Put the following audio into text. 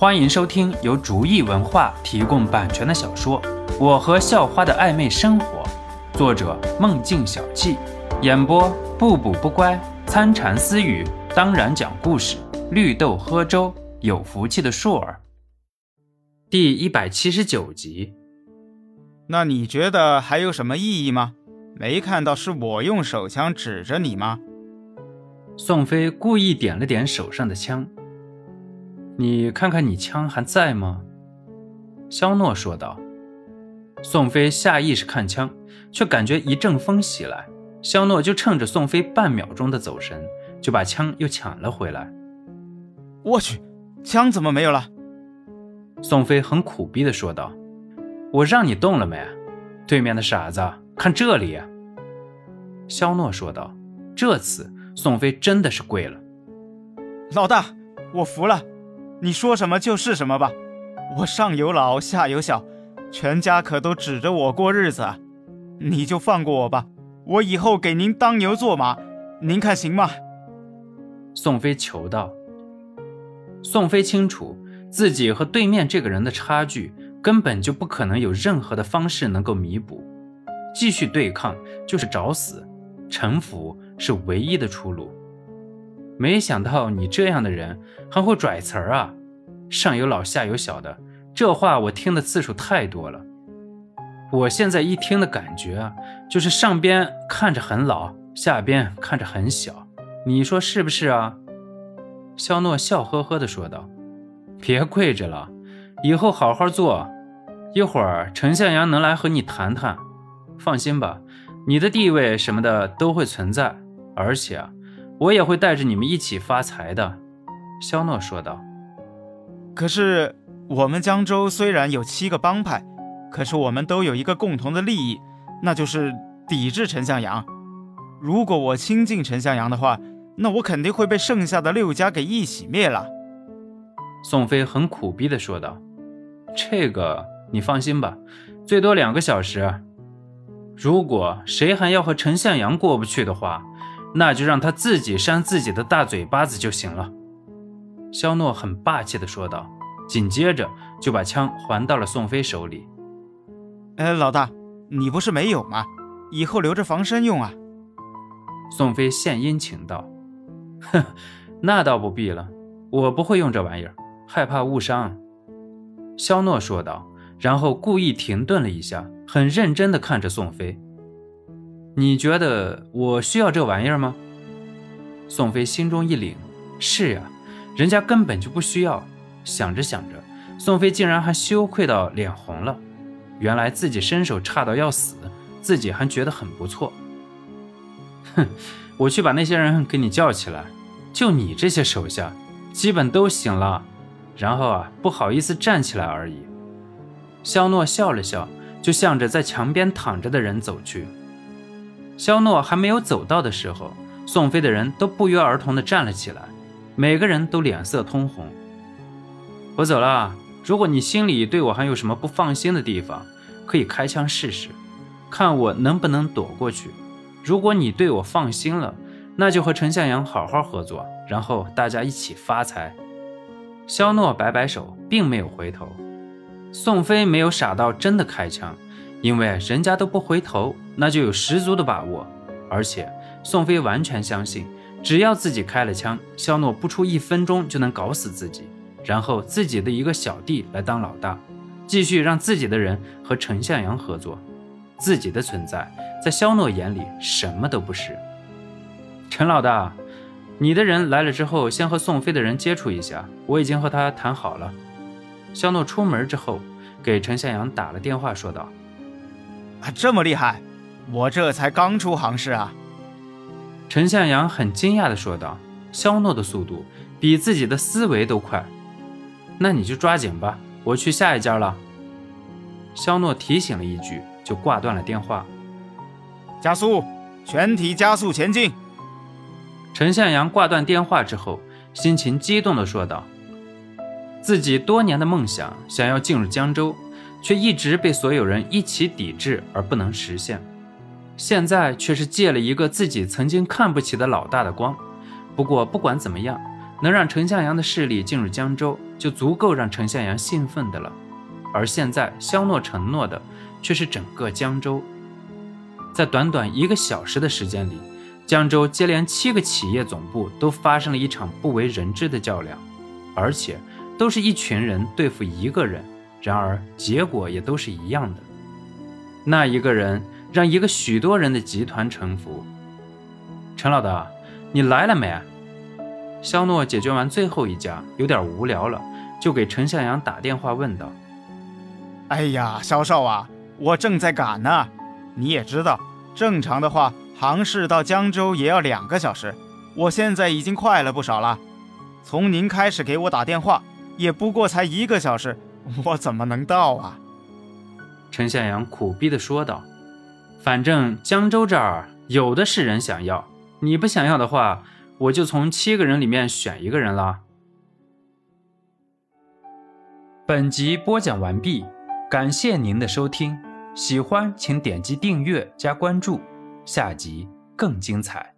欢迎收听由竹意文化提供版权的小说《我和校花的暧昧生活》，作者梦境小憩，演播不补不乖、参禅私语，当然讲故事，绿豆喝粥，有福气的硕儿。第一百七十九集。那你觉得还有什么意义吗？没看到是我用手枪指着你吗？宋飞故意点了点手上的枪。你看看你枪还在吗？肖诺说道。宋飞下意识看枪，却感觉一阵风袭来，肖诺就趁着宋飞半秒钟的走神，就把枪又抢了回来。我去，枪怎么没有了？宋飞很苦逼的说道：“我让你动了没？对面的傻子，看这里。”肖诺说道。这次宋飞真的是跪了。老大，我服了。你说什么就是什么吧，我上有老下有小，全家可都指着我过日子啊！你就放过我吧，我以后给您当牛做马，您看行吗？宋飞求道。宋飞清楚自己和对面这个人的差距，根本就不可能有任何的方式能够弥补，继续对抗就是找死，臣服是唯一的出路。没想到你这样的人还会拽词儿啊！上有老下有小的，这话我听的次数太多了。我现在一听的感觉啊，就是上边看着很老，下边看着很小，你说是不是啊？肖诺笑呵呵地说道：“别跪着了，以后好好做。一会儿陈向阳能来和你谈谈，放心吧，你的地位什么的都会存在，而且。”我也会带着你们一起发财的，肖诺说道。可是我们江州虽然有七个帮派，可是我们都有一个共同的利益，那就是抵制陈向阳。如果我亲近陈向阳的话，那我肯定会被剩下的六家给一起灭了。宋飞很苦逼地说道：“这个你放心吧，最多两个小时。如果谁还要和陈向阳过不去的话。”那就让他自己扇自己的大嘴巴子就行了。”肖诺很霸气地说道，紧接着就把枪还到了宋飞手里。“哎，老大，你不是没有吗？以后留着防身用啊。”宋飞献殷勤道。“哼，那倒不必了，我不会用这玩意儿，害怕误伤。”肖诺说道，然后故意停顿了一下，很认真地看着宋飞。你觉得我需要这玩意儿吗？宋飞心中一凛，是呀，人家根本就不需要。想着想着，宋飞竟然还羞愧到脸红了。原来自己身手差到要死，自己还觉得很不错。哼，我去把那些人给你叫起来。就你这些手下，基本都醒了，然后啊，不好意思站起来而已。肖诺笑了笑，就向着在墙边躺着的人走去。肖诺还没有走到的时候，宋飞的人都不约而同地站了起来，每个人都脸色通红。我走了，如果你心里对我还有什么不放心的地方，可以开枪试试，看我能不能躲过去。如果你对我放心了，那就和陈向阳好好合作，然后大家一起发财。肖诺摆摆手，并没有回头。宋飞没有傻到真的开枪。因为人家都不回头，那就有十足的把握。而且宋飞完全相信，只要自己开了枪，肖诺不出一分钟就能搞死自己，然后自己的一个小弟来当老大，继续让自己的人和陈向阳合作。自己的存在在肖诺眼里什么都不是。陈老大，你的人来了之后，先和宋飞的人接触一下，我已经和他谈好了。肖诺出门之后，给陈向阳打了电话，说道。啊，这么厉害！我这才刚出行市啊。陈向阳很惊讶地说道：“肖诺的速度比自己的思维都快。”那你就抓紧吧，我去下一家了。肖诺提醒了一句，就挂断了电话。加速，全体加速前进。陈向阳挂断电话之后，心情激动地说道：“自己多年的梦想，想要进入江州。”却一直被所有人一起抵制而不能实现，现在却是借了一个自己曾经看不起的老大的光。不过不管怎么样，能让陈向阳的势力进入江州，就足够让陈向阳兴奋的了，而现在肖诺承诺的却是整个江州。在短短一个小时的时间里，江州接连七个企业总部都发生了一场不为人知的较量，而且都是一群人对付一个人，然而结果也都是一样的。那一个人让一个许多人的集团臣服。陈老大，你来了没？肖诺解决完最后一家，有点无聊了，就给陈向阳打电话问道：“哎呀，肖少啊，我正在赶呢，你也知道。”正常的话，杭市到江州也要两个小时。我现在已经快了不少了。从您开始给我打电话，也不过才一个小时，我怎么能到啊？陈向阳苦逼地说道：“反正江州这儿有的是人想要，你不想要的话，我就从七个人里面选一个人啦。”本集播讲完毕，感谢您的收听。喜欢请点击订阅加关注，下集更精彩。